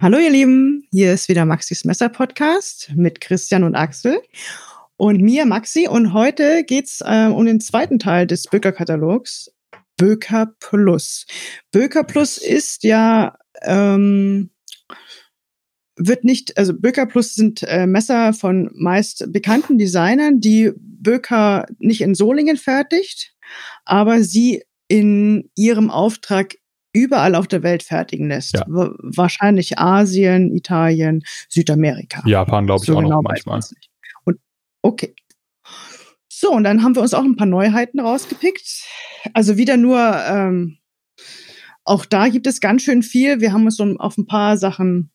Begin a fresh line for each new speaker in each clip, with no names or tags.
Hallo ihr Lieben, hier ist wieder Maxis Messer Podcast mit Christian und Axel und mir Maxi und heute geht's äh, um den zweiten Teil des Böker-Katalogs, Böker Plus. Böker Plus ist ja ähm, wird nicht, also Böker Plus sind äh, Messer von meist bekannten Designern, die Böker nicht in Solingen fertigt, aber sie in ihrem Auftrag überall auf der Welt fertigen lässt. Ja. Wahrscheinlich Asien, Italien, Südamerika.
Japan, glaube ich, so auch genau noch manchmal.
Und okay. So, und dann haben wir uns auch ein paar Neuheiten rausgepickt. Also wieder nur, ähm, auch da gibt es ganz schön viel. Wir haben uns so auf ein paar Sachen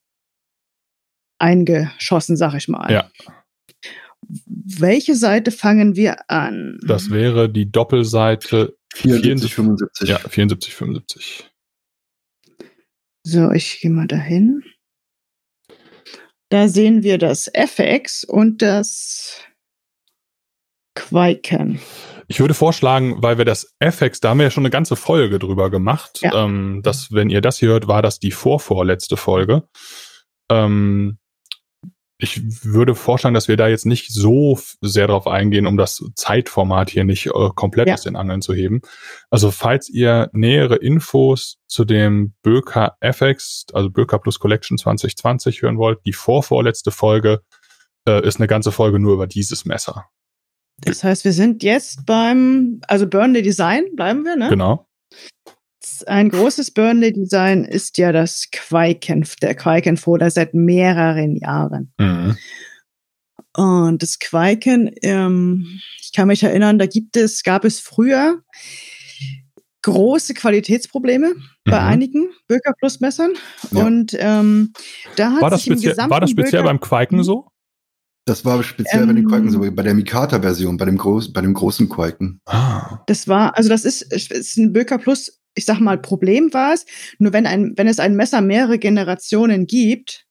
eingeschossen, sag ich mal.
Ja.
Welche Seite fangen wir an?
Das wäre die Doppelseite 74, 75. Ja, 74, 75.
So, ich gehe mal dahin. Da sehen wir das FX und das Quaiken.
Ich würde vorschlagen, weil wir das FX, da haben wir ja schon eine ganze Folge drüber gemacht. Ja. Ähm, dass, wenn ihr das hier hört, war das die vorvorletzte Folge. Ähm, ich würde vorschlagen, dass wir da jetzt nicht so sehr drauf eingehen, um das Zeitformat hier nicht äh, komplett ja. aus den Angeln zu heben. Also falls ihr nähere Infos zu dem Böker FX, also Böker Plus Collection 2020 hören wollt, die vorvorletzte Folge äh, ist eine ganze Folge nur über dieses Messer.
Das heißt, wir sind jetzt beim, also Burnley Design, bleiben wir, ne?
Genau.
Ein großes Burnley-Design ist ja das Quaiken, der Quaiken-Foder seit mehreren Jahren. Mhm. Und das Quaiken, ähm, ich kann mich erinnern, da gibt es, gab es früher große Qualitätsprobleme bei mhm. einigen Böker Plus Messern. Ja. Und ähm, da hat
war das, speziell, war das speziell Böker beim Quaiken so?
Das war speziell ähm, bei den Quaken so, bei der Mikata-Version, bei dem, groß, bei dem großen Quaken.
Ah. Das war, also das ist, ist ein Böker Plus ich sag mal, Problem war es. Nur wenn ein, wenn es ein Messer mehrere Generationen gibt,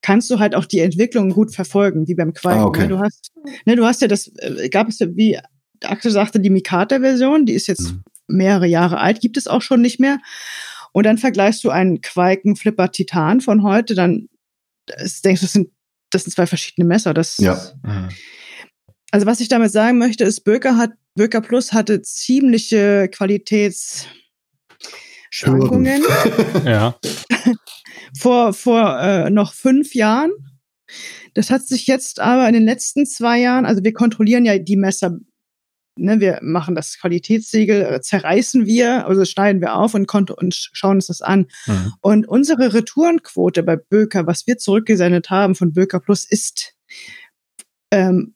kannst du halt auch die Entwicklung gut verfolgen, wie beim Qualken. Ah, okay. Du hast, ne, du hast ja das, äh, gab es ja, wie Axel sagte, die Mikata-Version, die ist jetzt mhm. mehrere Jahre alt, gibt es auch schon nicht mehr. Und dann vergleichst du einen Qualken Flipper Titan von heute, dann das, denkst du, das sind, das sind zwei verschiedene Messer. Das,
ja. Mhm.
Also was ich damit sagen möchte, ist, Böker hat, Böker Plus hatte ziemliche Qualitäts, Schwankungen.
ja.
vor vor äh, noch fünf Jahren. Das hat sich jetzt aber in den letzten zwei Jahren, also wir kontrollieren ja die Messer, ne, wir machen das Qualitätssiegel, äh, zerreißen wir, also schneiden wir auf und, und schauen uns das an. Mhm. Und unsere Retourenquote bei Böker, was wir zurückgesendet haben von Böker Plus, ist ähm,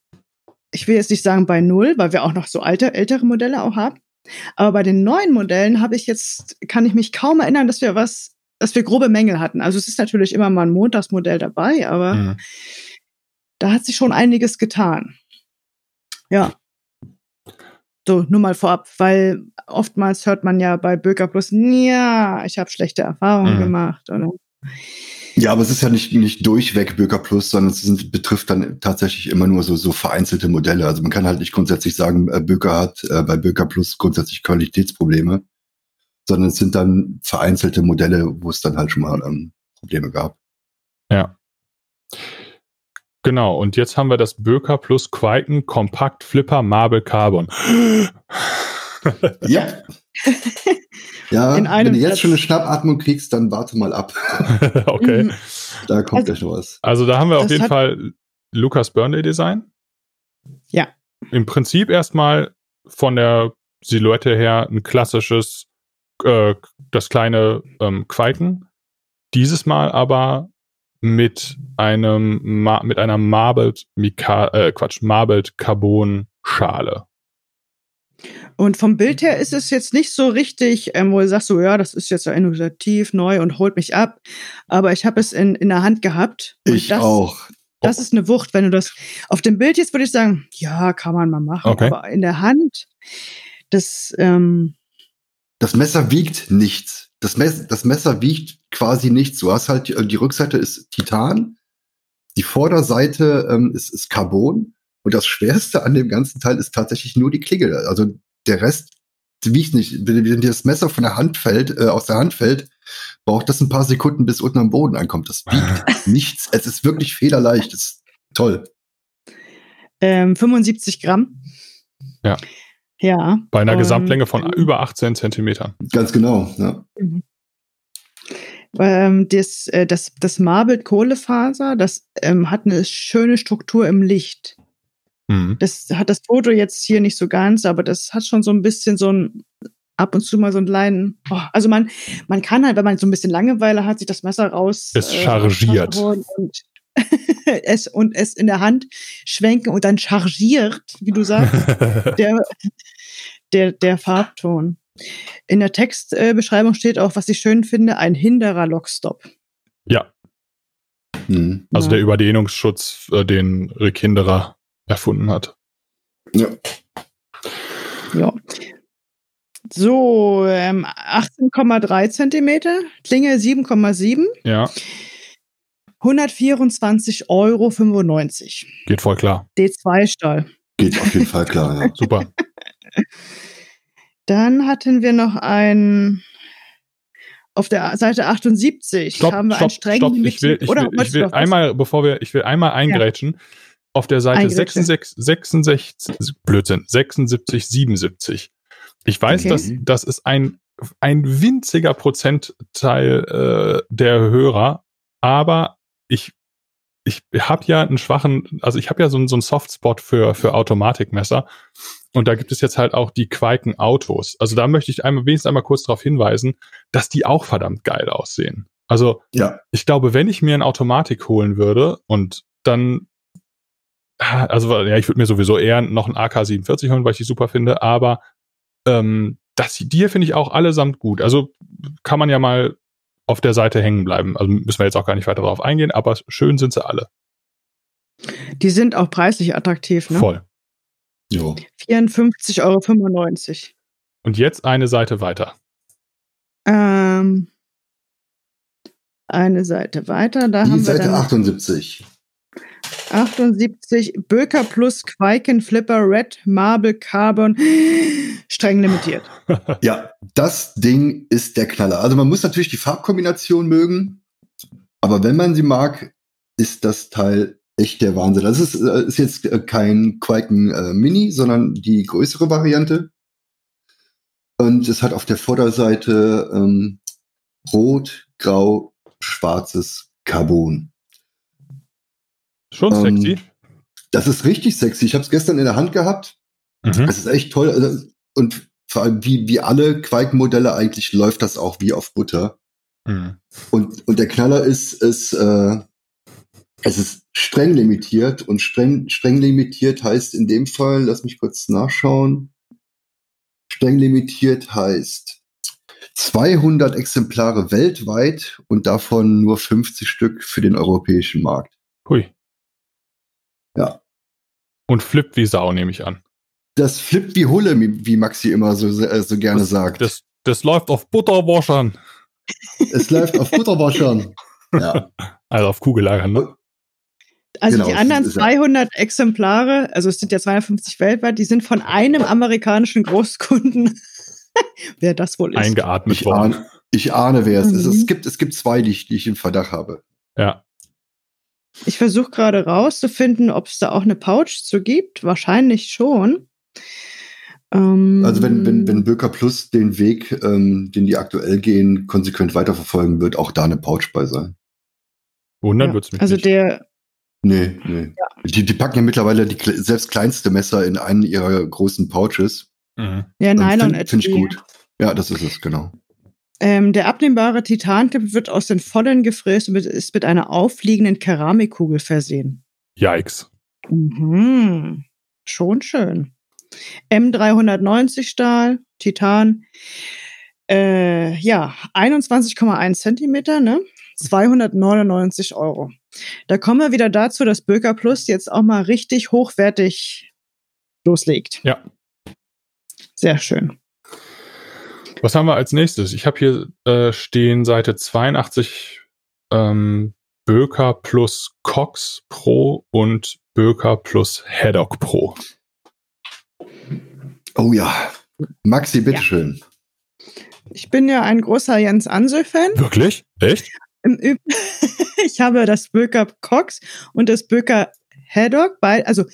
ich will jetzt nicht sagen bei null, weil wir auch noch so alte, ältere Modelle auch haben. Aber bei den neuen Modellen habe ich jetzt, kann ich mich kaum erinnern, dass wir was, dass wir grobe Mängel hatten. Also es ist natürlich immer mal ein Montagsmodell dabei, aber mhm. da hat sich schon einiges getan. Ja. So, nur mal vorab, weil oftmals hört man ja bei Böker Plus, ja, ich habe schlechte Erfahrungen mhm. gemacht. Oder?
Ja, aber es ist ja nicht, nicht durchweg Böker Plus, sondern es sind, betrifft dann tatsächlich immer nur so, so vereinzelte Modelle. Also man kann halt nicht grundsätzlich sagen, äh, Böker hat äh, bei Böker Plus grundsätzlich Qualitätsprobleme, sondern es sind dann vereinzelte Modelle, wo es dann halt schon mal ähm, Probleme gab.
Ja. Genau, und jetzt haben wir das Böker Plus Quaken Kompakt Flipper Marble Carbon.
ja. Ja, wenn du jetzt schon eine Schnappatmung kriegst, dann warte mal ab.
okay. Mhm.
Da kommt also, gleich noch was.
Also da haben wir auf jeden Fall Lucas Burnley Design.
Ja.
Im Prinzip erstmal von der Silhouette her ein klassisches, äh, das kleine ähm, Quaken. Dieses Mal aber mit einem mit einer Marbled Mika äh, Quatsch Marbled Carbon Schale.
Und vom Bild her ist es jetzt nicht so richtig, ähm, wo du sagst, so ja, das ist jetzt so innovativ, neu und holt mich ab. Aber ich habe es in, in der Hand gehabt.
Ich
das,
auch.
Das ist eine Wucht, wenn du das auf dem Bild jetzt würde ich sagen, ja, kann man mal machen. Okay. Aber in der Hand, das. Ähm
das Messer wiegt nichts. Das, Mess das Messer wiegt quasi nichts. Du hast halt die, die Rückseite ist Titan, die Vorderseite ähm, ist, ist Carbon. Und das Schwerste an dem ganzen Teil ist tatsächlich nur die Klinge. Also der Rest wiegt nicht. Wenn dir das Messer von der Hand fällt, äh, aus der Hand fällt, braucht das ein paar Sekunden, bis unten am Boden ankommt. Das wiegt nichts. Es ist wirklich federleicht. Das ist toll.
Ähm, 75 Gramm.
Ja.
Ja.
Bei einer Gesamtlänge von über 18 Zentimetern.
Ganz genau, ja.
Mhm. Ähm, das, äh, das, das Marbled Kohlefaser, das ähm, hat eine schöne Struktur im Licht. Mhm. Das hat das Foto jetzt hier nicht so ganz, aber das hat schon so ein bisschen so ein ab und zu mal so einen kleinen. Oh, also man, man kann halt, wenn man so ein bisschen Langeweile hat, sich das Messer raus.
Es äh, chargiert.
Und es und es in der Hand schwenken und dann chargiert, wie du sagst, der, der, der Farbton. In der Textbeschreibung steht auch, was ich schön finde, ein hinderer Lockstop.
Ja. Mhm. Also ja. der Überdehnungsschutz, äh, den Rick Hinderer erfunden hat.
Ja.
Ja. So, ähm, 18,3 Zentimeter, Klinge 7,7.
Ja.
124,95 Euro.
Geht voll klar.
D2-Stahl.
Geht auf jeden Fall klar, ja.
Super.
Dann hatten wir noch ein auf der Seite 78
stopp,
haben wir
stopp,
einen strengen
stopp. Ich will, ich will, ich will einmal, bevor wir, ich will einmal eingrätschen. Ja. Auf der Seite 66, 66, Blödsinn, 76, 77. Ich weiß, okay. dass das ist ein, ein winziger Prozentteil äh, der Hörer, aber ich ich habe ja einen schwachen, also ich habe ja so, so einen Softspot für, für Automatikmesser. Und da gibt es jetzt halt auch die Quaiken Autos. Also da möchte ich einmal, wenigstens einmal kurz darauf hinweisen, dass die auch verdammt geil aussehen. Also ja. ich glaube, wenn ich mir eine Automatik holen würde und dann, also ja, ich würde mir sowieso eher noch einen AK-47 holen, weil ich die super finde, aber ähm, das, die hier finde ich auch allesamt gut. Also kann man ja mal auf der Seite hängen bleiben. Also müssen wir jetzt auch gar nicht weiter darauf eingehen, aber schön sind sie alle.
Die sind auch preislich attraktiv, ne?
Voll.
Jo.
54,95 Euro.
Und jetzt eine Seite weiter.
Ähm, eine Seite weiter. Da
Die
haben
Seite
wir dann
78.
78 Böker Plus Quaiken Flipper Red Marble Carbon streng limitiert.
ja, das Ding ist der Knaller. Also man muss natürlich die Farbkombination mögen, aber wenn man sie mag, ist das Teil echt der Wahnsinn. Das ist, äh, ist jetzt äh, kein Quaiken äh, Mini, sondern die größere Variante. Und es hat auf der Vorderseite ähm, rot, grau, schwarzes Carbon.
Schon ähm, sexy.
Das ist richtig sexy. Ich habe es gestern in der Hand gehabt. Mhm. Das ist echt toll. Also, und vor allem wie, wie alle Quake-Modelle eigentlich läuft das auch wie auf Butter. Mhm. Und, und der Knaller ist, ist äh, es ist streng limitiert und streng, streng limitiert heißt in dem Fall, lass mich kurz nachschauen. Streng limitiert heißt 200 Exemplare weltweit und davon nur 50 Stück für den europäischen Markt.
Hui.
Ja.
Und flippt wie Sau, nehme ich an.
Das flippt wie Hulle, wie Maxi immer so, äh, so gerne
das,
sagt.
Das, das läuft auf Butterwaschern.
Es läuft auf Butterwaschern. Ja.
Also auf Kugelleiern, ne?
Also genau, die anderen 200 Exemplare, also es sind ja 250 weltweit, die sind von einem amerikanischen Großkunden, wer das wohl ist.
Eingeatmet
ich
worden.
Ahne, ich ahne, wer es mhm. ist. Es gibt, es gibt zwei, die ich, die ich im Verdacht habe.
Ja.
Ich versuche gerade rauszufinden, ob es da auch eine Pouch zu gibt. Wahrscheinlich schon.
Ähm, also wenn, wenn, wenn Böker Plus den Weg, ähm, den die aktuell gehen, konsequent weiterverfolgen, wird auch da eine Pouch bei sein.
Wundern ja, wird's mich
Also
nicht.
der.
Nee, nee. Ja. Die, die packen ja mittlerweile die selbst kleinste Messer in einen ihrer großen Pouches.
Mhm. Ja, Nylon
Finde find ich gut. Ja, das ist es, genau.
Ähm, der abnehmbare Titanclip wird aus den Vollen gefräst und ist mit einer aufliegenden Keramikkugel versehen.
Yikes.
Mhm. Schon schön. M390 Stahl, Titan. Äh, ja, 21,1 Zentimeter, ne? 299 Euro. Da kommen wir wieder dazu, dass Böker Plus jetzt auch mal richtig hochwertig loslegt.
Ja.
Sehr schön.
Was haben wir als nächstes? Ich habe hier äh, stehen Seite 82 ähm, Böker plus Cox Pro und Böker plus Haddock Pro.
Oh ja. Maxi, bitteschön.
Ich bin ja ein großer Jens Ansel-Fan.
Wirklich? Echt?
ich habe das Böker Cox und das Böker Haddock, bei, also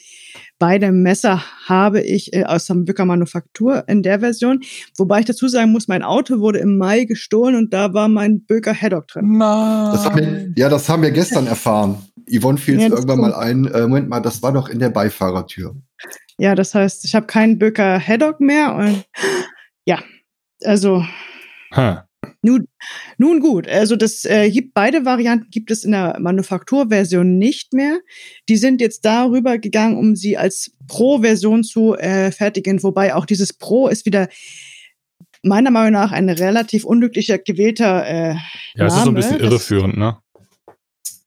beide Messer habe ich äh, aus der Böker Manufaktur in der Version. Wobei ich dazu sagen muss, mein Auto wurde im Mai gestohlen und da war mein Böker Haddock drin.
Das wir, ja, das haben wir gestern erfahren. Yvonne fiel ja, irgendwann mal ein, äh, Moment mal, das war doch in der Beifahrertür.
Ja, das heißt, ich habe keinen Böker Haddock mehr und ja, also. Huh. Nun, nun gut, also das äh, gibt beide Varianten gibt es in der Manufakturversion nicht mehr. Die sind jetzt darüber gegangen, um sie als Pro-Version zu äh, fertigen, wobei auch dieses Pro ist wieder meiner Meinung nach ein relativ unglücklicher gewählter äh,
Ja, es ist so ein bisschen irreführend, ne?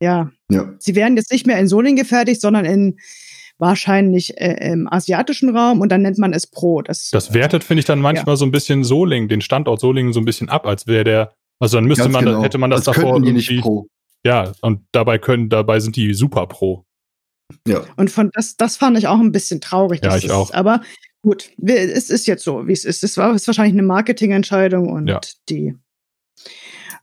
Ja. ja. Sie werden jetzt nicht mehr in Solingen gefertigt, sondern in wahrscheinlich äh, im asiatischen Raum und dann nennt man es Pro.
Das, das wertet, finde ich, dann manchmal ja. so ein bisschen Solingen, den Standort Solingen so ein bisschen ab, als wäre der, also dann müsste Ganz man, genau. hätte man das als davor
die nicht Pro.
Ja, und dabei können, dabei sind die super Pro.
Ja. Und von das, das fand ich auch ein bisschen traurig.
Ja, ich auch.
Ist. Aber gut, es ist jetzt so, wie es ist. Es war ist wahrscheinlich eine Marketingentscheidung und ja. die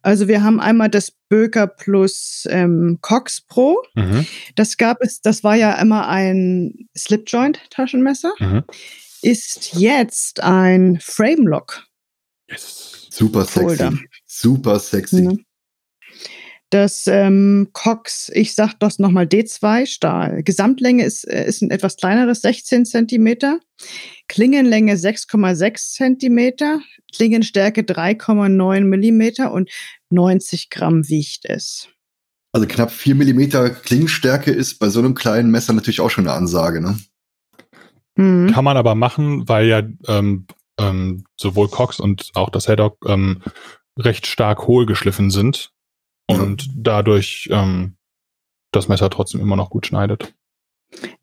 also wir haben einmal das Böker Plus ähm, Cox Pro. Mhm. Das gab es, das war ja immer ein Slipjoint-Taschenmesser. Mhm. Ist jetzt ein Frame Lock.
Yes. Super sexy. Folder. Super sexy. Mhm.
Das ähm, Cox, ich sag das nochmal D2 Stahl. Gesamtlänge ist, äh, ist ein etwas kleineres, 16 Zentimeter. Klingenlänge 6,6 Zentimeter. Klingenstärke 3,9 Millimeter und 90 Gramm wiegt es.
Also knapp 4 Millimeter Klingenstärke ist bei so einem kleinen Messer natürlich auch schon eine Ansage, ne?
Mhm. Kann man aber machen, weil ja ähm, ähm, sowohl Cox und auch das Haddock ähm, recht stark hohl geschliffen sind und dadurch ähm, das Messer trotzdem immer noch gut schneidet.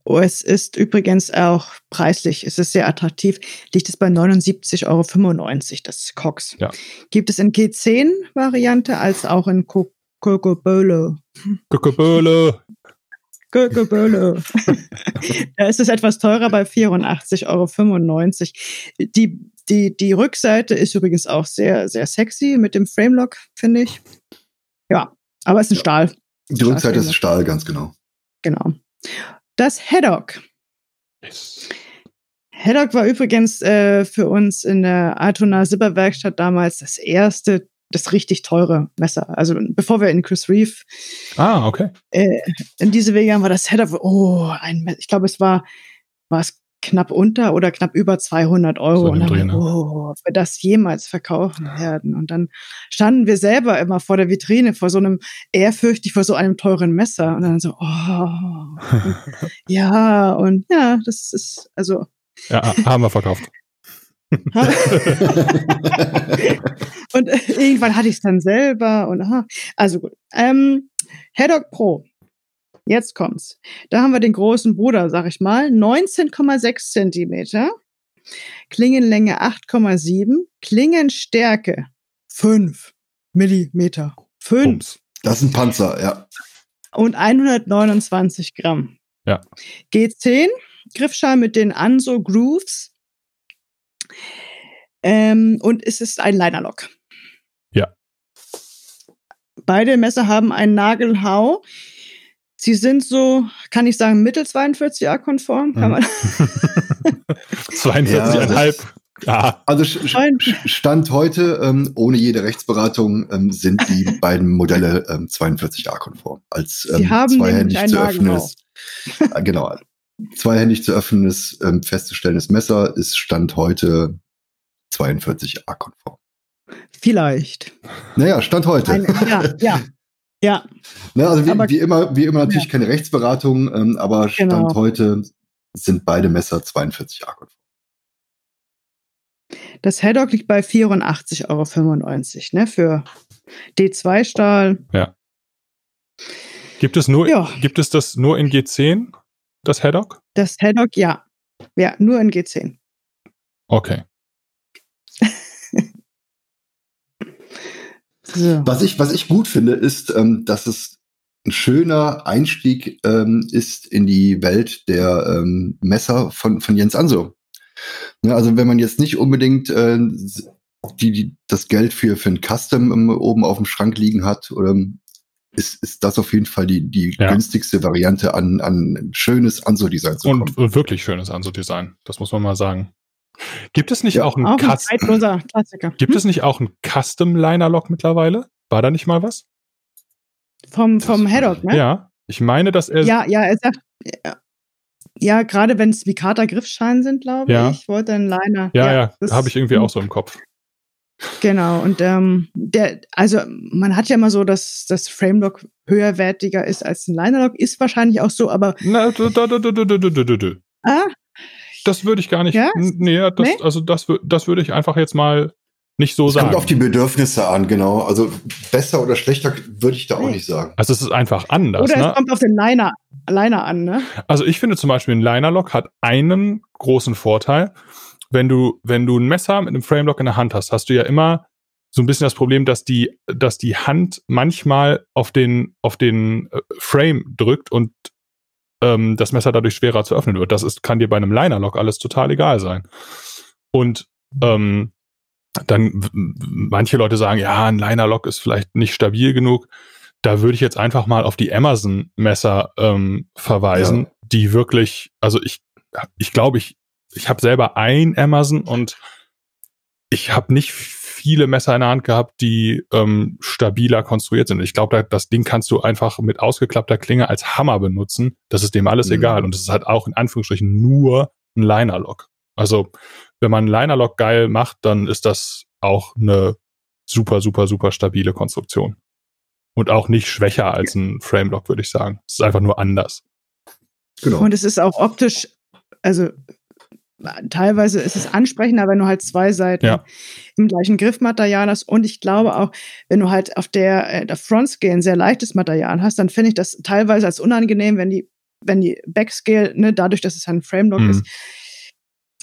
Oh, es ist übrigens auch preislich, es ist sehr attraktiv, liegt es bei 79,95 Euro, das Cox. Ja. Gibt es in G10-Variante als auch in Kokobolo.
Kokobolo.
Kokobolo. da ist es etwas teurer bei 84,95 Euro. Die, die, die Rückseite ist übrigens auch sehr, sehr sexy mit dem Framelock, finde ich. Ja, aber es ist ein ja. Stahl.
Die Rückseite ist Stahl, ganz genau.
Genau. Das Haddock. Yes. Haddock war übrigens äh, für uns in der Altona Silberwerkstatt damals das erste, das richtig teure Messer. Also bevor wir in Chris Reeve
ah, okay.
Äh, in diese Wege haben, war das Haddock, oh, ein, ich glaube, es war, war es knapp unter oder knapp über 200 Euro. So und dann, Dreh, oh, ob wir das jemals verkaufen werden. Und dann standen wir selber immer vor der Vitrine, vor so einem, ehrfürchtig vor so einem teuren Messer. Und dann so, oh, und, ja, und ja, das ist, also.
Ja, haben wir verkauft.
und irgendwann hatte ich es dann selber und aha. Also gut. Ähm, Haddock Pro Jetzt kommt's. Da haben wir den großen Bruder, sag ich mal, 19,6 Zentimeter, Klingenlänge 8,7, Klingenstärke 5 Millimeter. 5.
Das ist ein Panzer, ja.
Und 129 Gramm.
Ja.
G10, Griffschal mit den Anso Grooves. Ähm, und es ist ein Linerlock.
Ja.
Beide Messer haben einen Nagelhau. Sie sind so, kann ich sagen, mittel 42a-konform. Kann man
42,5.
Ja. Also Stand heute, ähm, ohne jede Rechtsberatung, ähm, sind die beiden Modelle ähm, 42a-konform. Als ähm, zweihändig zu öffnendes, äh, genau, zweihändig zu öffnendes, ähm, festzustellendes Messer ist Stand heute 42a-konform.
Vielleicht.
Naja, Stand heute.
Ein, ja, ja. Ja.
Ne, also wie, aber, wie, immer, wie immer natürlich ja. keine Rechtsberatung, ähm, aber Stand genau. heute sind beide Messer 42 a
Das Haddock liegt bei 84,95 Euro, ne, für D2-Stahl.
Ja. Gibt es nur, ja. gibt es das nur in G10, das Haddock?
Das Haddock, ja. Ja, nur in G10.
Okay.
So. Was, ich, was ich gut finde, ist, ähm, dass es ein schöner Einstieg ähm, ist in die Welt der ähm, Messer von, von Jens Anso. Ne, also wenn man jetzt nicht unbedingt äh, die, die das Geld für, für ein Custom um, oben auf dem Schrank liegen hat, oder ist, ist das auf jeden Fall die, die ja. günstigste Variante an, an schönes Anso-Design
zu kommen. Und wirklich schönes Anso-Design, das muss man mal sagen. Gibt es nicht ja, auch einen auch Ein Klassiker. Gibt hm? es nicht auch einen Custom Liner Lock mittlerweile? War da nicht mal was?
Vom, vom Haddock, ne?
Ja. Ich meine, dass er.
Ja, ja, er sagt. Ja, ja gerade wenn es Vikata Griffschalen sind, glaube
ja.
ich, wollte einen Liner.
Ja, ja, ja habe ich irgendwie hm. auch so im Kopf.
Genau, und ähm, der, also man hat ja immer so, dass das Framelock höherwertiger ist als ein Linerlock, ist wahrscheinlich auch so, aber.
Na, du, du, du, du, du, du, du, du, Ah, das würde ich gar nicht. Ja? Nee, das, nee? also das, das würde ich einfach jetzt mal nicht so
es
sagen.
Kommt auf die Bedürfnisse an, genau. Also besser oder schlechter würde ich da auch nicht sagen.
Also es ist einfach anders.
Oder
es
ne? kommt auf den Liner, Liner an, ne?
Also ich finde zum Beispiel ein Linerlock hat einen großen Vorteil. Wenn du, wenn du ein Messer mit einem Framelock in der Hand hast, hast du ja immer so ein bisschen das Problem, dass die, dass die Hand manchmal auf den, auf den äh, Frame drückt und ähm, das Messer dadurch schwerer zu öffnen wird. Das ist, kann dir bei einem Linerlock alles total egal sein. Und ähm, dann manche Leute sagen, ja, ein Liner-Lock ist vielleicht nicht stabil genug. Da würde ich jetzt einfach mal auf die Amazon-Messer ähm, verweisen, ja. die wirklich, also ich, ich glaube, ich, ich habe selber ein Amazon und ich habe nicht viele Messer in der Hand gehabt, die ähm, stabiler konstruiert sind. Ich glaube, das Ding kannst du einfach mit ausgeklappter Klinge als Hammer benutzen. Das ist dem alles mhm. egal. Und es ist halt auch in Anführungsstrichen nur ein Liner-Lock. Also wenn man einen Liner-Lock geil macht, dann ist das auch eine super, super, super stabile Konstruktion. Und auch nicht schwächer als ein Frame-Lock, würde ich sagen. Es ist einfach nur anders.
Genau. Und es ist auch optisch, also teilweise ist es ansprechender, wenn du halt zwei Seiten ja. im gleichen Griffmaterial hast. Und ich glaube auch, wenn du halt auf der, äh, der Frontscale ein sehr leichtes Material hast, dann finde ich das teilweise als unangenehm, wenn die, wenn die Backscale, ne, dadurch, dass es ein Frame-Lock mhm. ist,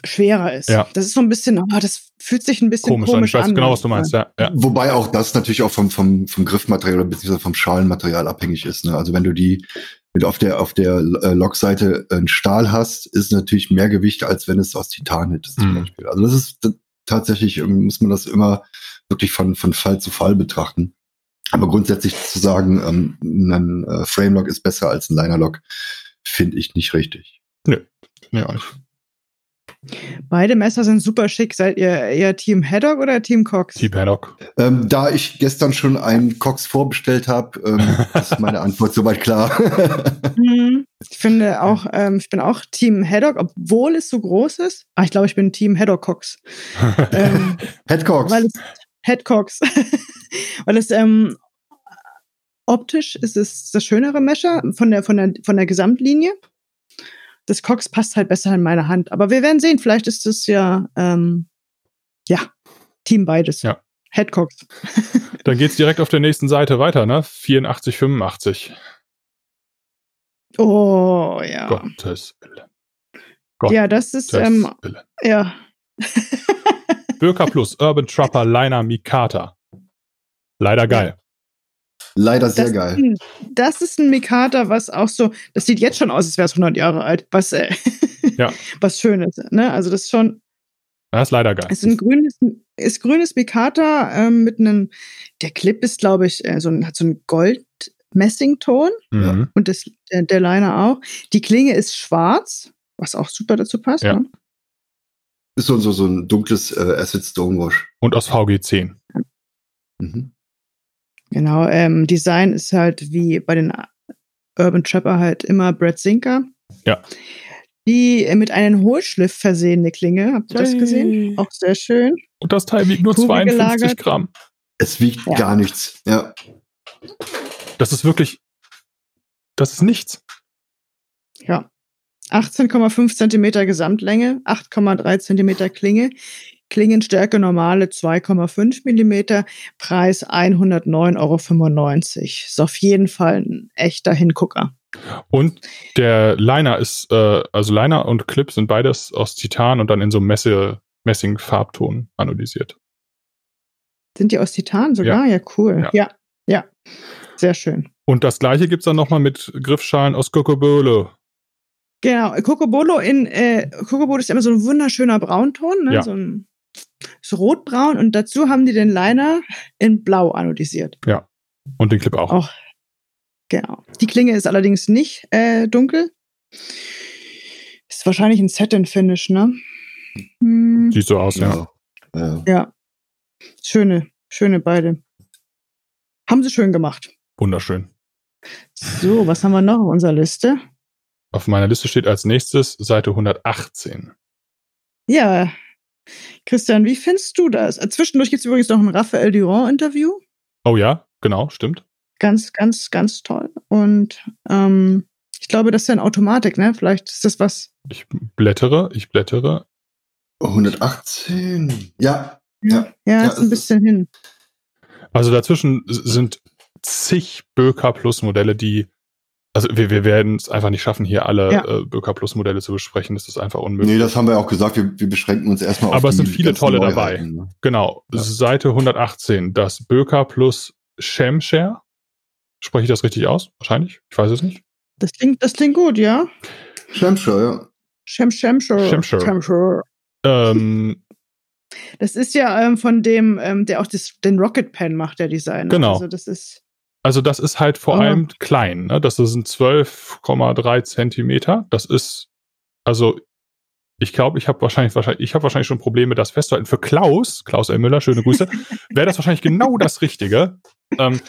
schwerer ist. Ja. Das ist so ein bisschen, oh, das fühlt sich ein bisschen komisch, komisch
an.
Ich weiß
genau, was du meinst, ja. ja.
Wobei auch das natürlich auch vom, vom, vom Griffmaterial bzw. vom Schalenmaterial abhängig ist. Ne? Also wenn du die wenn du auf der auf der äh, Lokseite einen Stahl hast, ist natürlich mehr Gewicht, als wenn es aus Titan hättest zum mhm. Beispiel. Also das ist das, tatsächlich, ähm, muss man das immer wirklich von, von Fall zu Fall betrachten. Aber grundsätzlich zu sagen, ähm, ein äh, Framelock ist besser als ein Linerlock, finde ich nicht richtig.
Nö, nee, auch nicht.
Beide Messer sind super schick. Seid ihr eher Team Haddock oder Team Cox?
Team Haddock.
Ähm, da ich gestern schon einen Cox vorbestellt habe, ähm, ist meine Antwort soweit klar.
Mhm. ich finde auch, ähm, ich bin auch Team Haddock, obwohl es so groß ist. Ah, ich glaube, ich bin Team Haddock Cox.
ähm, Headcox.
Weil es Headcox. weil es ähm, optisch ist es das schönere Messer von der, von der, von der Gesamtlinie das Cox passt halt besser in meine Hand. Aber wir werden sehen, vielleicht ist es ja, ähm, ja, Team beides.
Ja.
Head Cox.
Dann geht's direkt auf der nächsten Seite weiter, ne? 84, 85.
Oh, ja.
Gottes Willen.
Gottes ja, das ist, ähm, Willen. ja.
Bürker Plus, Urban Trapper, Liner, Mikata. Leider geil.
Leider sehr das geil. Ein,
das ist ein Mikata, was auch so, das sieht jetzt schon aus, als wäre es 100 Jahre alt, was, äh, ja. was schön ist. Ne? Also das ist schon.
Das ist leider geil.
Es ist ein grünes, ist grünes Mikata ähm, mit einem, der Clip ist, glaube ich, äh, so ein, hat so einen Gold-Messing-Ton mhm. und das, der, der Liner auch. Die Klinge ist schwarz, was auch super dazu passt. Ja. Ne?
Ist so, so, so ein dunkles äh, Acid Stonewash.
Und aus VG10.
Mhm. Genau, ähm, Design ist halt wie bei den Urban Trapper halt immer Brad Sinker.
Ja.
Die mit einem Hohlschliff versehene Klinge, habt ihr das gesehen? Auch sehr schön.
Und das Teil wiegt nur Kugel 52 gelagert. Gramm.
Es wiegt ja. gar nichts, ja.
Das ist wirklich, das ist nichts.
Ja. 18,5 Zentimeter Gesamtlänge, 8,3 Zentimeter Klinge. Klingenstärke normale 2,5 Millimeter, Preis 109,95 Euro. Ist auf jeden Fall ein echter Hingucker.
Und der Liner ist, äh, also Liner und Clip sind beides aus Titan und dann in so Messe, Messing-Farbton analysiert.
Sind die aus Titan sogar? Ja, ja cool. Ja. ja. ja, sehr schön.
Und das gleiche gibt es dann nochmal mit Griffschalen aus Cocobolo.
Genau, Cocobolo in, äh, Cocobolo ist immer so ein wunderschöner Braunton, ne?
Ja.
so ein rotbraun und dazu haben die den Liner in blau anodisiert.
Ja. Und den Clip auch.
Auch. Genau. Die Klinge ist allerdings nicht äh, dunkel. Ist wahrscheinlich ein Satin-Finish, ne?
Hm. Sieht so aus, ja.
ja. Ja. Schöne, schöne beide. Haben sie schön gemacht.
Wunderschön.
So, was haben wir noch auf unserer Liste?
Auf meiner Liste steht als nächstes Seite 118.
Ja. Christian, wie findest du das? Äh, zwischendurch gibt es übrigens noch ein Raphael Durand-Interview.
Oh ja, genau, stimmt.
Ganz, ganz, ganz toll. Und ähm, ich glaube, das ist ja eine Automatik, ne? Vielleicht ist das was.
Ich blättere, ich blättere.
118. Ja.
Ja, ja, ja ist ein bisschen ist hin.
Also dazwischen sind zig Böker Plus Modelle, die also wir, wir werden es einfach nicht schaffen, hier alle ja. äh, Böker Plus Modelle zu besprechen. Das ist einfach unmöglich. Nee,
das haben wir auch gesagt. Wir, wir beschränken uns erstmal
auf Aber es sind viele tolle dabei. Ne? Genau. Ja. Seite 118. Das Böker Plus Shemshare. Spreche ich das richtig aus? Wahrscheinlich. Ich weiß es nicht.
Das klingt, das klingt gut, ja.
Shemshare, ja.
Shem, Shemshare.
Shemshare. Shemshare. Ähm,
das ist ja ähm, von dem, ähm, der auch das, den Rocket Pen macht, der Designer.
Genau.
Also das ist
also das ist halt vor oh. allem klein. Ne? Das sind 12,3 Zentimeter. Das ist, also ich glaube, ich habe wahrscheinlich, wahrscheinlich, ich habe wahrscheinlich schon Probleme, das festzuhalten. Für Klaus, Klaus L. Müller, schöne Grüße, wäre das wahrscheinlich genau das Richtige. Ähm,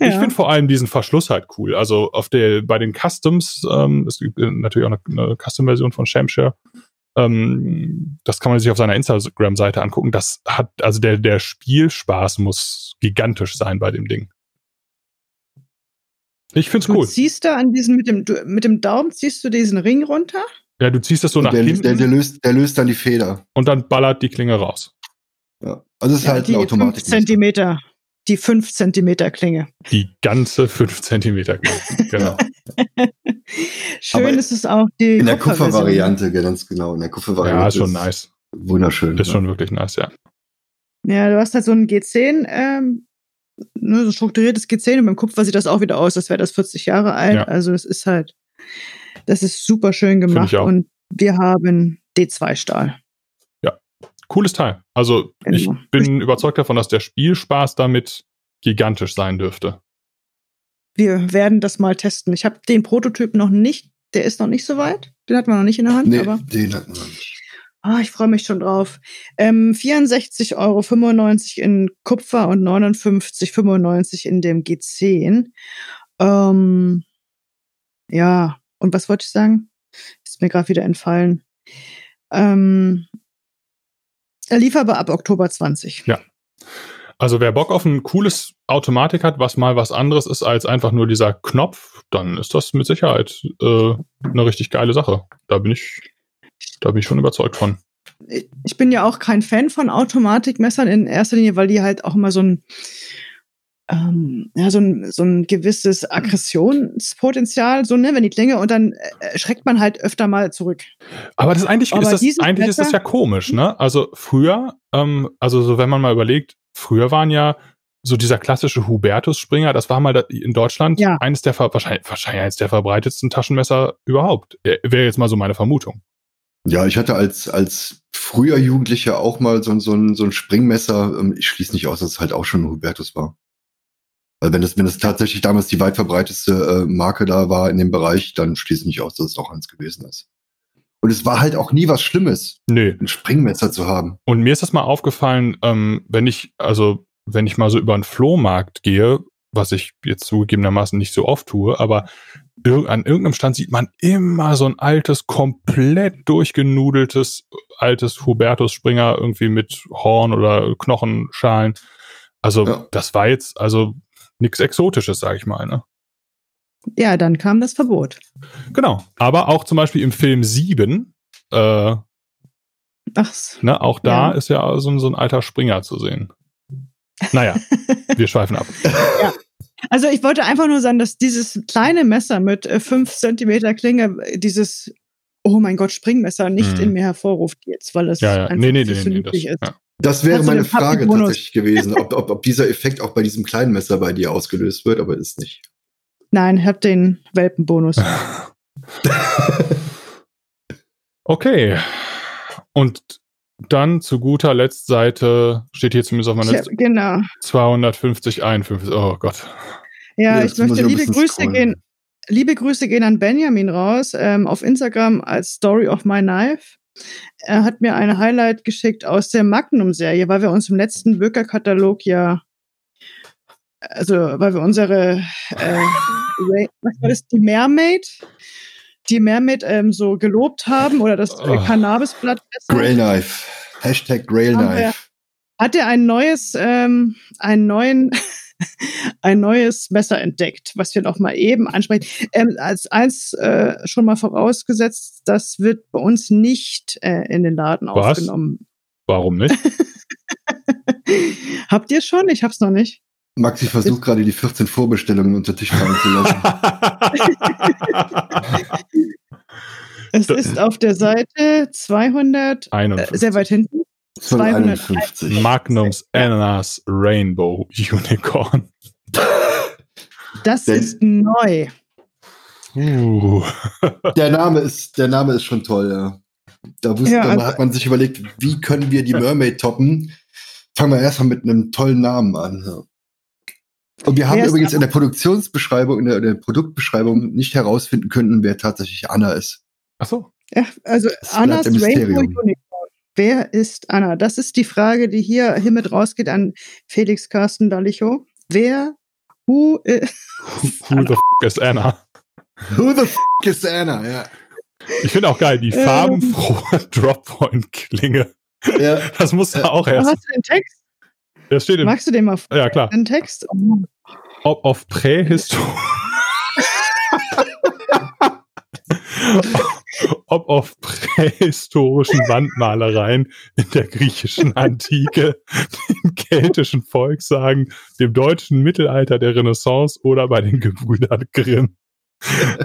ja. Ich finde vor allem diesen Verschluss halt cool. Also auf der, bei den Customs, ähm, es gibt natürlich auch eine, eine Custom-Version von Shamshare. Ähm, das kann man sich auf seiner Instagram-Seite angucken. Das hat, also der, der Spielspaß muss gigantisch sein bei dem Ding. Ich find's
du
cool.
Du ziehst da an diesen, mit dem, du, mit dem Daumen ziehst du diesen Ring runter?
Ja, du ziehst das so
Und
nach
der,
hinten.
Der, der, löst, der löst dann die Feder.
Und dann ballert die Klinge raus.
Ja. Also es ist ja, halt die eine Automatik.
Zentimeter. Die 5 Zentimeter Klinge.
Die ganze 5 Zentimeter Klinge. Genau.
Schön Aber ist es auch die
In der Kupfervariante, ganz genau. In der Kupfervariante.
Ja, ist schon nice.
Wunderschön.
Ist ja. schon wirklich nice, ja.
Ja, du hast halt so einen G10 ähm, ne, so strukturiertes G10 und beim Kupfer sieht das auch wieder aus, als wäre das 40 Jahre alt. Ja. Also es ist halt, das ist super schön gemacht und wir haben D2-Stahl.
Ja, cooles Teil. Also genau. ich bin überzeugt davon, dass der Spielspaß damit gigantisch sein dürfte.
Wir werden das mal testen. Ich habe den Prototyp noch nicht, der ist noch nicht so weit. Den hat man noch nicht in der Hand.
Nee,
aber
den hat man noch nicht.
Ah, ich freue mich schon drauf. Ähm, 64,95 Euro in Kupfer und 59,95 in dem G10. Ähm, ja, und was wollte ich sagen? Ist mir gerade wieder entfallen. Ähm, er lieferbar ab Oktober 20.
Ja. Also wer Bock auf ein cooles Automatik hat, was mal was anderes ist als einfach nur dieser Knopf, dann ist das mit Sicherheit äh, eine richtig geile Sache. Da bin ich da bin ich schon überzeugt von.
Ich bin ja auch kein Fan von Automatikmessern in erster Linie, weil die halt auch immer so ein, ähm, ja, so ein, so ein gewisses Aggressionspotenzial, so, ne, wenn die Klinge und dann äh, schreckt man halt öfter mal zurück.
Aber das eigentlich, Aber ist, das, eigentlich ist das ja komisch, ne? Also früher, ähm, also so wenn man mal überlegt, früher waren ja so dieser klassische Hubertus-Springer, das war mal in Deutschland ja. eines der wahrscheinlich, wahrscheinlich eines der verbreitetsten Taschenmesser überhaupt. Wäre jetzt mal so meine Vermutung.
Ja, ich hatte als, als früher Jugendlicher auch mal so, so, ein, so ein Springmesser. Ähm, ich schließe nicht aus, dass es halt auch schon ein Hubertus war. Weil wenn das, wenn das tatsächlich damals die weit verbreiteste äh, Marke da war in dem Bereich, dann schließe ich nicht aus, dass es auch eins gewesen ist. Und es war halt auch nie was Schlimmes,
nee.
ein Springmesser zu haben.
Und mir ist das mal aufgefallen, ähm, wenn ich, also wenn ich mal so über einen Flohmarkt gehe, was ich jetzt zugegebenermaßen nicht so oft tue, aber an irgendeinem Stand sieht man immer so ein altes, komplett durchgenudeltes, altes Hubertus Springer irgendwie mit Horn oder Knochenschalen. Also ja. das war jetzt also nichts Exotisches, sag ich mal. Ne?
Ja, dann kam das Verbot.
Genau. Aber auch zum Beispiel im Film 7, äh,
Ach,
ne, auch da ja. ist ja so, so ein alter Springer zu sehen. Naja, wir schweifen ab.
Ja. Also ich wollte einfach nur sagen, dass dieses kleine Messer mit 5 äh, Zentimeter Klinge, dieses, oh mein Gott, Springmesser nicht hm. in mir hervorruft jetzt, weil es
ja, ja.
einfach
nee, nee, nee, nee,
das, ist. Ja.
Das wäre meine Frage tatsächlich gewesen, ob, ob, ob dieser Effekt auch bei diesem kleinen Messer bei dir ausgelöst wird, aber ist nicht.
Nein, ich habe den Welpenbonus.
okay. Und dann zu guter Letzt Seite, steht hier zumindest auf meiner Liste.
Genau.
250, 51. Oh Gott.
Ja, ja ich möchte liebe Grüße scrollen. gehen. Liebe Grüße gehen an Benjamin raus ähm, auf Instagram als Story of My Knife. Er hat mir ein Highlight geschickt aus der Magnum-Serie, weil wir uns im letzten Bürgerkatalog ja, also weil wir unsere, äh, was war das, die Mermaid, die Mermaid ähm, so gelobt haben oder das äh, oh. Cannabisblatt.
Grail Knife. Hashtag Grail Knife.
Hat er ein neues, ähm, einen neuen ein neues Messer entdeckt, was wir noch mal eben ansprechen. Ähm, als eins äh, schon mal vorausgesetzt, das wird bei uns nicht äh, in den Laden was? aufgenommen.
Warum nicht?
Habt ihr schon? Ich hab's noch nicht.
Maxi versucht gerade die 14 Vorbestellungen unter Tisch fallen zu lassen.
es ist auf der Seite 200, äh, sehr weit hinten.
251.
Magnums Annas Rainbow Unicorn.
Das der, ist neu.
Uh. der, Name ist, der Name ist schon toll, ja. Da, wusste, ja, also, hat man sich überlegt, wie können wir die Mermaid toppen? Fangen wir erstmal mit einem tollen Namen an. Ja. Und wir haben übrigens in der Produktionsbeschreibung, in der, in der, Produktbeschreibung nicht herausfinden können, wer tatsächlich Anna ist.
Ach so.
Ja, also Annas Rainbow Unicorn. Wer ist Anna? Das ist die Frage, die hier hiermit rausgeht an Felix Carsten Dallicho. Wer, who, is
who the f is Anna?
Who the f is Anna, ja.
Ich finde auch geil, die ähm. farbenfrohe Droppoint-Klinge. Ja. Das muss ja auch erst.
Hast du den Text?
Das steht im,
Magst du den mal
Ja, klar.
Den Text? Oh.
Ob auf ob auf prähistorischen Wandmalereien in der griechischen Antike, den keltischen Volkssagen, dem deutschen Mittelalter der Renaissance oder bei den Gebrüdern Grimm.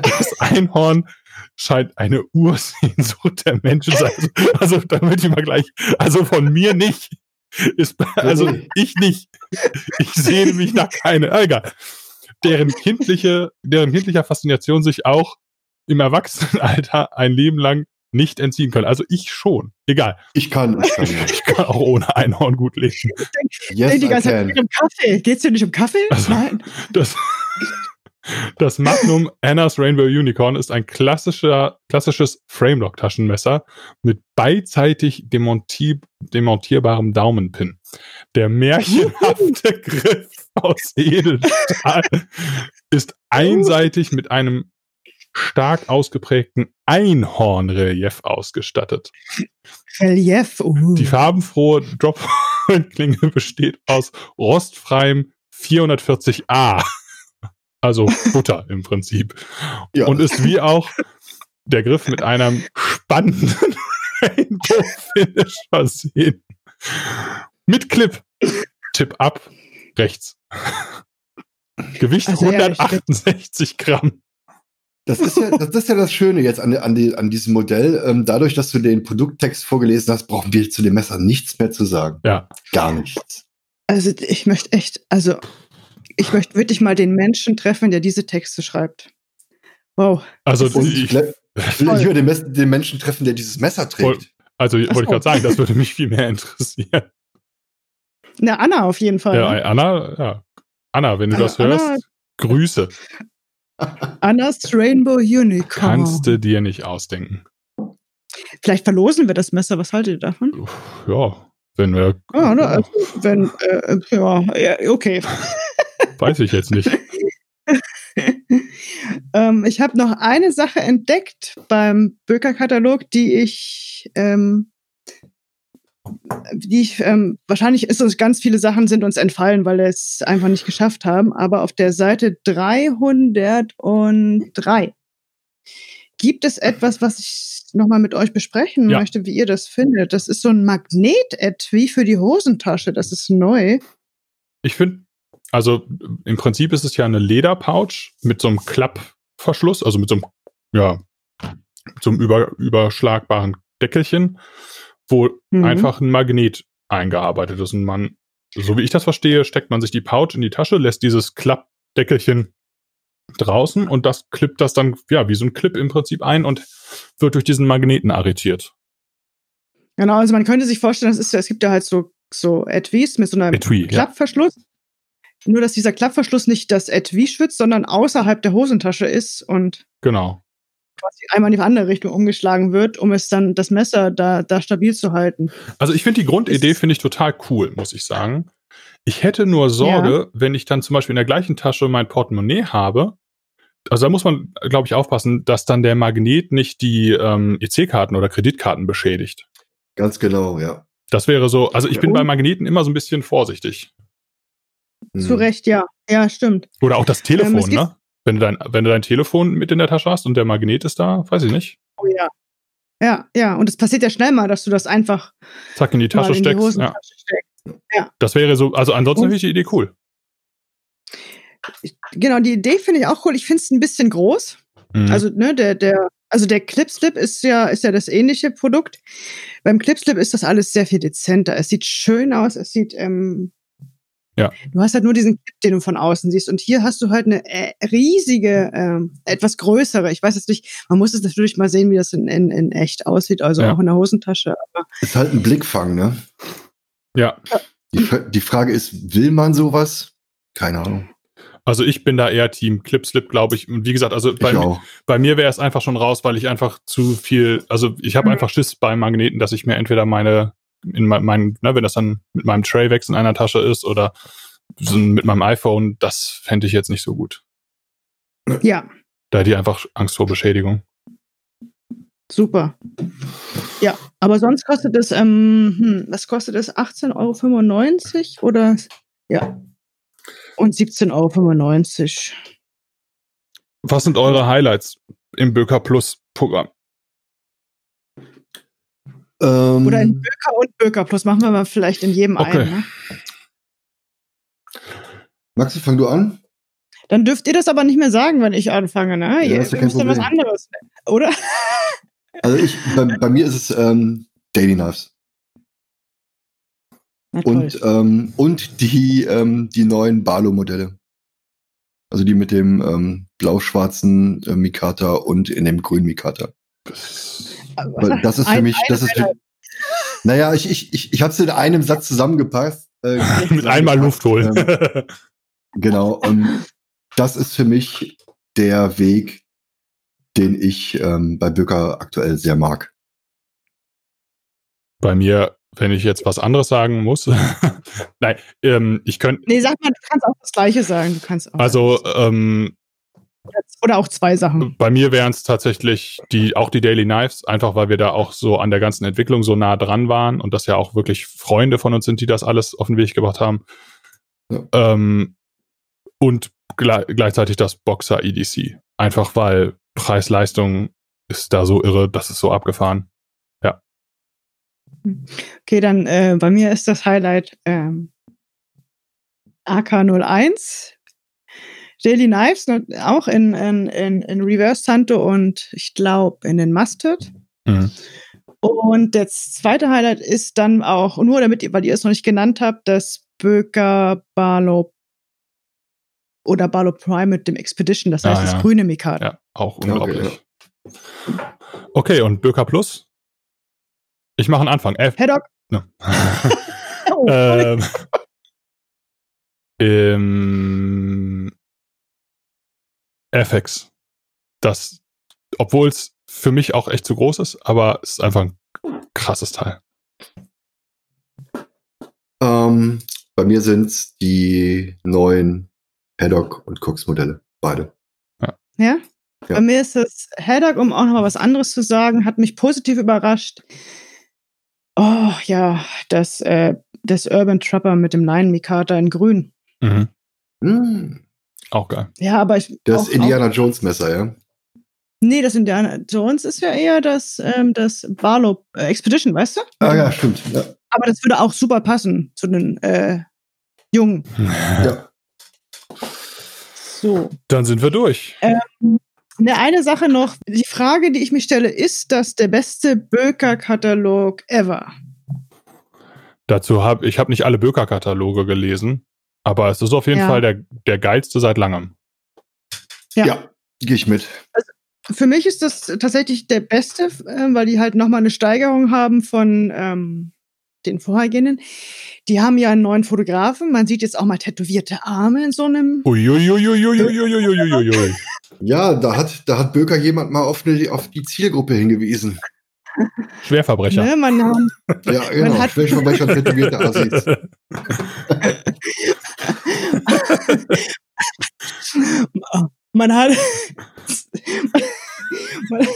Das Einhorn scheint eine Ursehnsucht der Menschen sein. Also, damit ich mal gleich, also von mir nicht. Ist, also ich nicht. Ich sehne mich nach keine. Egal. Deren kindliche, deren kindlicher Faszination sich auch im Erwachsenenalter ein Leben lang nicht entziehen können. Also ich schon. Egal.
Ich kann. Ich kann,
ich kann auch ohne Einhorn gut leben.
Ich yes, die ganze Zeit um Kaffee. Geht's dir nicht um Kaffee?
Also, Nein. Das, das Magnum Anna's Rainbow Unicorn ist ein klassischer, klassisches Framelock-Taschenmesser mit beidseitig demontier, demontierbarem Daumenpin. Der märchenhafte Griff aus Edelstahl ist einseitig mit einem stark ausgeprägten Einhornrelief ausgestattet.
Relief, uh.
Die farbenfrohe Drop-Klinge besteht aus rostfreiem 440a. Also Butter im Prinzip. Ja. Und ist wie auch der Griff mit einem spannenden Rainbow-Finish versehen. Mit Clip. Tipp ab. Rechts. Gewicht also, 168 ja, Gramm.
Das ist ja, das ist ja das Schöne jetzt an, an, die, an diesem Modell. Ähm, dadurch, dass du den Produkttext vorgelesen hast, brauchen wir zu dem Messer nichts mehr zu sagen.
Ja.
Gar nichts.
Also ich möchte echt, also ich möchte wirklich mal den Menschen treffen, der diese Texte schreibt. Wow.
Also
ich, ich will lieber den, den, Menschen treffen, der dieses Messer trägt.
Also wollte ich gerade sagen, das würde mich viel mehr interessieren.
Na, Anna auf jeden Fall.
Ja, ne? Anna, ja. Anna, wenn du also das hörst, Anna, Grüße.
Annas Rainbow Unicorn.
Kannst du dir nicht ausdenken.
Vielleicht verlosen wir das Messer. Was haltet ihr davon?
Ja, wenn wir.
Ja, ne, also, wenn, äh, ja, ja, okay.
Weiß ich jetzt nicht.
ähm, ich habe noch eine Sache entdeckt beim Böker-Katalog, die ich ähm, die ich, ähm, wahrscheinlich ist uns ganz viele Sachen sind uns entfallen, weil wir es einfach nicht geschafft haben. Aber auf der Seite 303 gibt es etwas, was ich nochmal mit euch besprechen ja. möchte, wie ihr das findet. Das ist so ein Magnet-Etui für die Hosentasche. Das ist neu.
Ich finde, also im Prinzip ist es ja eine Lederpouch mit so einem Klappverschluss, also mit so einem, ja, so einem über, überschlagbaren Deckelchen wo mhm. einfach ein Magnet eingearbeitet ist. Und man, so wie ich das verstehe, steckt man sich die Pouch in die Tasche, lässt dieses Klappdeckelchen draußen und das klippt das dann, ja, wie so ein Clip im Prinzip ein und wird durch diesen Magneten arretiert.
Genau, also man könnte sich vorstellen, das ist, es gibt ja halt so, so Etuis mit so einem
Etui,
Klappverschluss. Ja. Nur, dass dieser Klappverschluss nicht das Etui schützt, sondern außerhalb der Hosentasche ist und
genau.
quasi einmal in die andere Richtung umgeschlagen wird, um es dann das Messer da, da stabil zu halten.
Also ich finde die Grundidee finde ich total cool, muss ich sagen. Ich hätte nur Sorge, ja. wenn ich dann zum Beispiel in der gleichen Tasche mein Portemonnaie habe. Also da muss man, glaube ich, aufpassen, dass dann der Magnet nicht die ähm, EC-Karten oder Kreditkarten beschädigt.
Ganz genau, ja.
Das wäre so, also ich bin bei Magneten immer so ein bisschen vorsichtig.
Zu hm. Recht, ja. Ja, stimmt.
Oder auch das Telefon, ähm, ne? Wenn du, dein, wenn du dein Telefon mit in der Tasche hast und der Magnet ist da, weiß ich nicht.
Oh ja. Ja, ja. Und es passiert ja schnell mal, dass du das einfach
zack in die Tasche in steckst. Die ja. steckst. ja. Das wäre so, also ansonsten finde ich die Idee cool.
Genau, die Idee finde ich auch cool. Ich finde es ein bisschen groß. Mhm. Also, ne, der, der, also der Clipslip ist ja, ist ja das ähnliche Produkt. Beim Clipslip ist das alles sehr viel dezenter. Es sieht schön aus, es sieht ähm,
ja.
Du hast halt nur diesen Clip, den du von außen siehst. Und hier hast du halt eine äh, riesige, äh, etwas größere. Ich weiß jetzt nicht, man muss es natürlich mal sehen, wie das in, in, in echt aussieht, also ja. auch in der Hosentasche. Aber
ist halt ein Blickfang, ne?
Ja.
Die, die Frage ist, will man sowas? Keine Ahnung.
Also ich bin da eher Team Clipslip, glaube ich. Und wie gesagt, also bei, mi bei mir wäre es einfach schon raus, weil ich einfach zu viel, also ich habe mhm. einfach Schiss beim Magneten, dass ich mir entweder meine in meinem, ne, wenn das dann mit meinem Tray-Wex in einer Tasche ist oder so mit meinem iPhone, das fände ich jetzt nicht so gut.
Ja.
Da hätte ich einfach Angst vor Beschädigung.
Super. Ja, aber sonst kostet es, ähm, hm, was kostet es? 18,95 Euro oder? Ja. Und 17,95 Euro.
Was sind eure Highlights im Böker Plus Programm?
Ähm, Oder in Böker und Böker Plus machen wir mal vielleicht in jedem okay. einen. Ne?
Maxi, fang du an.
Dann dürft ihr das aber nicht mehr sagen, wenn ich anfange, ne? Ja, ihr müsst dann was anderes, oder?
Also ich, bei, bei mir ist es ähm, Daily Knives. Und, ähm, und die, ähm, die neuen Barlow-Modelle. Also die mit dem ähm, blau-schwarzen äh, Mikata und in dem grünen Mikata. Weil das ist für mich, das ist für, naja, ich, ich, ich, ich habe es in einem Satz zusammengepasst.
Äh, Mit einmal Luft holen. Ähm,
genau, und das ist für mich der Weg, den ich ähm, bei Böcker aktuell sehr mag.
Bei mir, wenn ich jetzt was anderes sagen muss, nein, ähm, ich könnte.
Nee, sag mal, du kannst auch das Gleiche sagen. Du kannst auch
also, ähm,
oder auch zwei Sachen.
Bei mir wären es tatsächlich die, auch die Daily Knives, einfach weil wir da auch so an der ganzen Entwicklung so nah dran waren und das ja auch wirklich Freunde von uns sind, die das alles auf den Weg gebracht haben. Ja. Ähm, und gle gleichzeitig das Boxer EDC. Einfach weil Preis-Leistung ist da so irre, das ist so abgefahren. Ja.
Okay, dann äh, bei mir ist das Highlight ähm, AK01 Daily Knives auch in, in, in, in Reverse Santo und ich glaube in den Mustard. Mhm. Und das zweite Highlight ist dann auch, nur damit, weil ihr es noch nicht genannt habt, das Böker Barlow oder Barlow Prime mit dem Expedition, das heißt ah, ja. das grüne Mikado.
Ja, auch unglaublich. Okay, okay und Böker Plus? Ich mache einen Anfang. F
Haddock. No.
oh, ähm, ähm, FX. Das, obwohl es für mich auch echt zu groß ist, aber es ist einfach ein krasses Teil.
Ähm, bei mir sind es die neuen Haddock und Cooks Modelle. Beide.
Ja? ja? Ja. Bei mir ist das Haddock, um auch noch mal was anderes zu sagen, hat mich positiv überrascht. Oh ja, das, äh, das Urban Trapper mit dem Line Mikata in grün.
Mhm. Mhm. Auch geil.
Ja, aber ich.
Das auch, Indiana auch, Jones Messer, ja?
Nee, das Indiana Jones ist ja eher das, ähm, das Barlow äh, Expedition, weißt du?
Ah ja, stimmt. Ja.
Aber das würde auch super passen zu den äh, Jungen.
Ja.
So. Dann sind wir durch.
Ähm, eine, eine Sache noch. Die Frage, die ich mich stelle, ist das der beste Böker-Katalog ever?
Dazu habe ich habe nicht alle Böker-Kataloge gelesen. Aber es ist auf jeden ja. Fall der, der geilste seit langem.
Ja, ja gehe ich mit.
Also, für mich ist das tatsächlich der beste, äh, weil die halt nochmal eine Steigerung haben von ähm, den vorhergehenden. Die haben ja einen neuen Fotografen. Man sieht jetzt auch mal tätowierte Arme in so einem.
Uiuiuiuiuiuiuiui. Ja, da hat, da hat Böker jemand mal auf, eine, auf die Zielgruppe hingewiesen.
Schwerverbrecher.
Ne, man,
ja, genau. Man hat Schwerverbrecher tätowierte Assis.
man hat.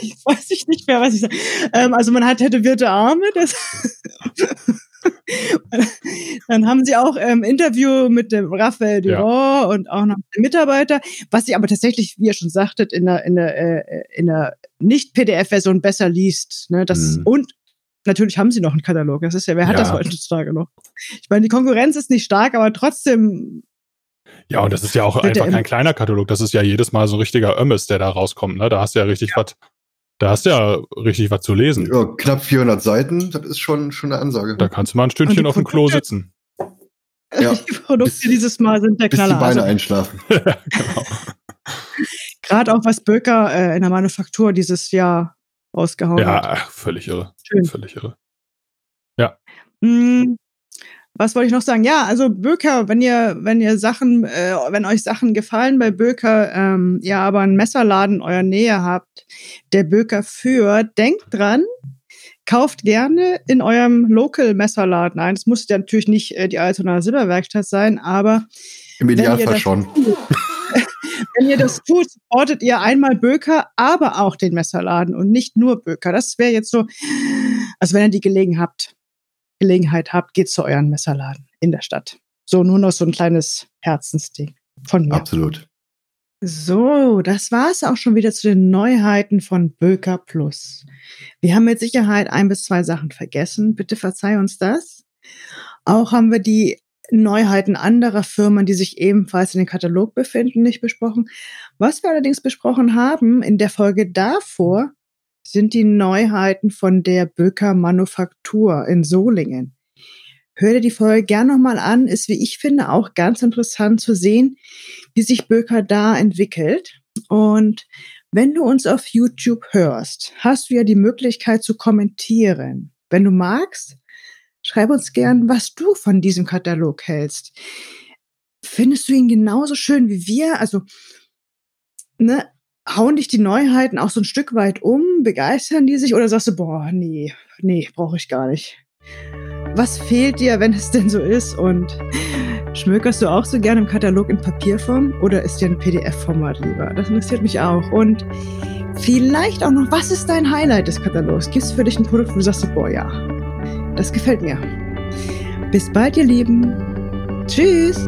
ich weiß nicht mehr, was ich sage. Ähm, also man hat tätowierte Arme. Das Dann haben sie auch ähm, Interview mit dem Raphael Durand ja. und auch noch mit dem Mitarbeiter, was sie aber tatsächlich, wie ihr schon sagtet, in der, in der, äh, in der Nicht-PDF-Version besser liest. Ne? Das, mhm. Und natürlich haben sie noch einen Katalog. Das ist ja, wer hat ja. das heutzutage noch? Ich meine, die Konkurrenz ist nicht stark, aber trotzdem
ja, und das ist ja auch einfach kein kleiner Katalog. Das ist ja jedes Mal so ein richtiger Ömmes, der da rauskommt. Ne? Da hast du ja richtig ja. was da hast du ja richtig was zu lesen.
Ja, knapp 400 Seiten, das ist schon, schon eine Ansage.
Da kannst du mal ein Stündchen auf dem Klo sitzen.
Ja, die Produkte bis, dieses Mal sind der Knaller.
Bis die Beine also, einschlafen. genau.
Gerade auch was Böker äh, in der Manufaktur dieses Jahr rausgehauen
ja,
hat.
Ja, völlig irre. Schön. Völlig irre. Ja.
Mm, was wollte ich noch sagen? Ja, also Böker, wenn ihr, wenn ihr Sachen, äh, wenn euch Sachen gefallen bei Böker, ähm, ihr aber einen Messerladen in eurer Nähe habt, der Böker führt, denkt dran, kauft gerne in eurem Local Messerladen ein. Das muss ja natürlich nicht äh, die Altona Silberwerkstatt sein, aber
im Idealfall schon.
Tut, wenn ihr das tut, supportet ihr einmal Böker, aber auch den Messerladen und nicht nur Böker. Das wäre jetzt so, also wenn ihr die Gelegenheit habt. Gelegenheit habt, geht zu euren Messerladen in der Stadt. So, nur noch so ein kleines Herzensding von mir.
Absolut.
So, das war es auch schon wieder zu den Neuheiten von Böker Plus. Wir haben mit Sicherheit ein bis zwei Sachen vergessen. Bitte verzeih uns das. Auch haben wir die Neuheiten anderer Firmen, die sich ebenfalls in den Katalog befinden, nicht besprochen. Was wir allerdings besprochen haben in der Folge davor, sind die Neuheiten von der Böker Manufaktur in Solingen. Hör dir die Folge gern nochmal an, ist wie ich finde auch ganz interessant zu sehen, wie sich Böker da entwickelt. Und wenn du uns auf YouTube hörst, hast du ja die Möglichkeit zu kommentieren. Wenn du magst, schreib uns gern, was du von diesem Katalog hältst. Findest du ihn genauso schön wie wir? Also, ne, hauen dich die Neuheiten auch so ein Stück weit um? Begeistern die sich oder sagst du, boah, nee, nee, brauche ich gar nicht? Was fehlt dir, wenn es denn so ist? Und schmökerst du auch so gerne im Katalog in Papierform oder ist dir ein PDF-Format lieber? Das interessiert mich auch. Und vielleicht auch noch, was ist dein Highlight des Katalogs? Gibt es für dich ein Produkt, wo du sagst, boah, ja, das gefällt mir. Bis bald, ihr Lieben. Tschüss.